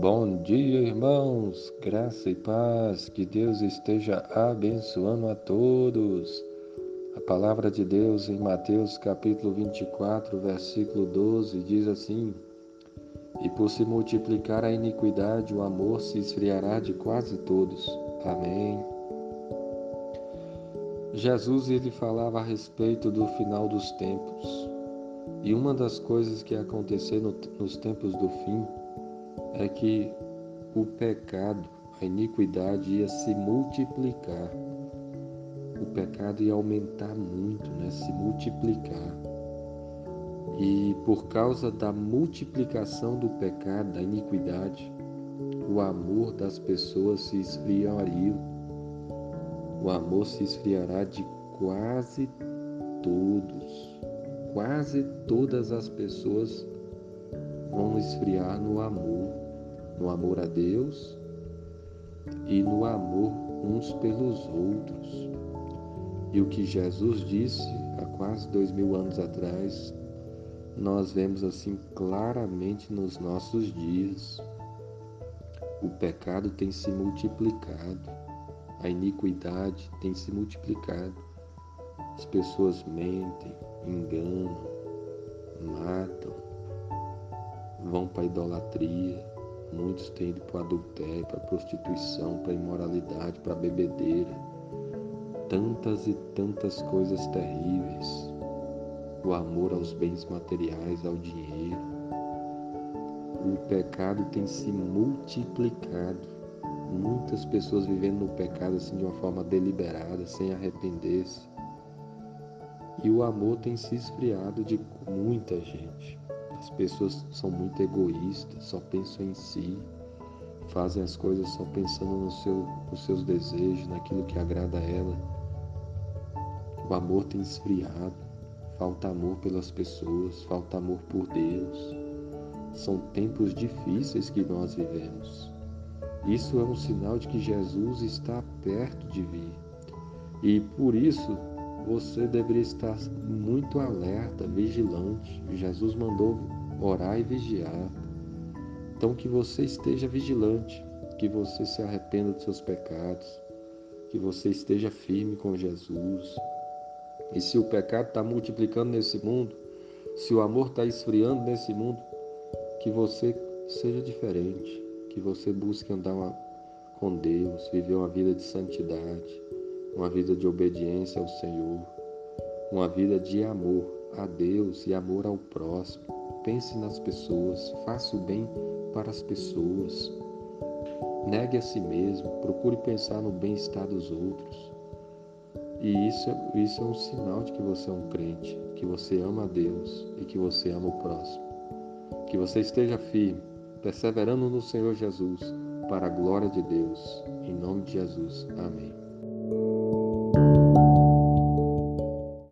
Bom dia, irmãos, graça e paz, que Deus esteja abençoando a todos. A palavra de Deus em Mateus capítulo 24, versículo 12 diz assim: E por se multiplicar a iniquidade, o amor se esfriará de quase todos. Amém. Jesus ele falava a respeito do final dos tempos. E uma das coisas que ia acontecer no, nos tempos do fim é que o pecado, a iniquidade ia se multiplicar. O pecado ia aumentar muito, né? se multiplicar. E por causa da multiplicação do pecado, da iniquidade, o amor das pessoas se esfriaria. O amor se esfriará de quase todos. Quase todas as pessoas vão esfriar no amor, no amor a Deus e no amor uns pelos outros. E o que Jesus disse há quase dois mil anos atrás, nós vemos assim claramente nos nossos dias. O pecado tem se multiplicado, a iniquidade tem se multiplicado. As pessoas mentem, enganam, para a idolatria, muitos têm ido para o adultério, para a prostituição, para a imoralidade, para a bebedeira. Tantas e tantas coisas terríveis. O amor aos bens materiais, ao dinheiro. O pecado tem se multiplicado. Muitas pessoas vivendo no pecado assim de uma forma deliberada, sem arrepender-se. E o amor tem se esfriado de muita gente. As pessoas são muito egoístas, só pensam em si, fazem as coisas só pensando no seu, nos seus desejos, naquilo que agrada a ela. O amor tem esfriado, falta amor pelas pessoas, falta amor por Deus. São tempos difíceis que nós vivemos. Isso é um sinal de que Jesus está perto de vir. E por isso você deveria estar muito alerta, vigilante. Jesus mandou orar e vigiar. Então, que você esteja vigilante, que você se arrependa dos seus pecados, que você esteja firme com Jesus. E se o pecado está multiplicando nesse mundo, se o amor está esfriando nesse mundo, que você seja diferente, que você busque andar uma, com Deus, viver uma vida de santidade uma vida de obediência ao Senhor, uma vida de amor a Deus e amor ao próximo. Pense nas pessoas, faça o bem para as pessoas. Negue a si mesmo, procure pensar no bem-estar dos outros. E isso, isso é um sinal de que você é um crente, que você ama a Deus e que você ama o próximo. Que você esteja firme, perseverando no Senhor Jesus, para a glória de Deus. Em nome de Jesus. Amém. you